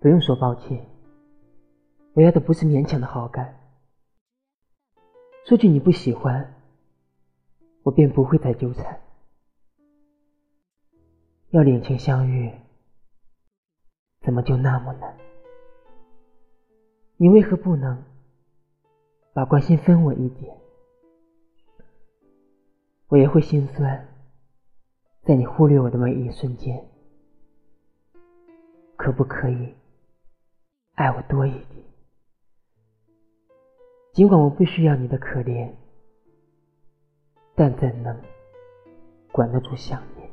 不用说抱歉，我要的不是勉强的好感。说句你不喜欢，我便不会再纠缠。要两情相悦，怎么就那么难？你为何不能把关心分我一点？我也会心酸，在你忽略我的每一瞬间。可不可以爱我多一点？尽管我不需要你的可怜，但怎能管得住想念？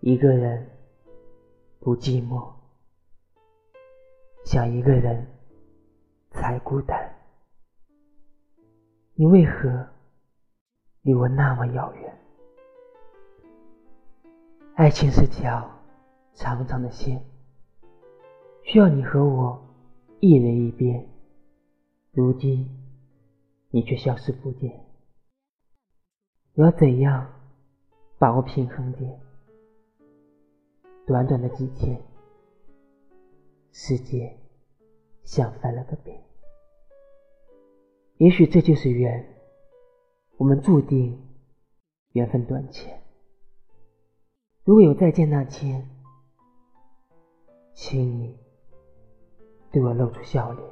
一个人不寂寞，想一个人才孤单。你为何离我那么遥远？爱情是条。长长的线，需要你和我一人一边。如今你却消失不见，我要怎样把握平衡点？短短的几天，世界像翻了个遍。也许这就是缘，我们注定缘分短浅。如果有再见那天。请你对我露出笑脸。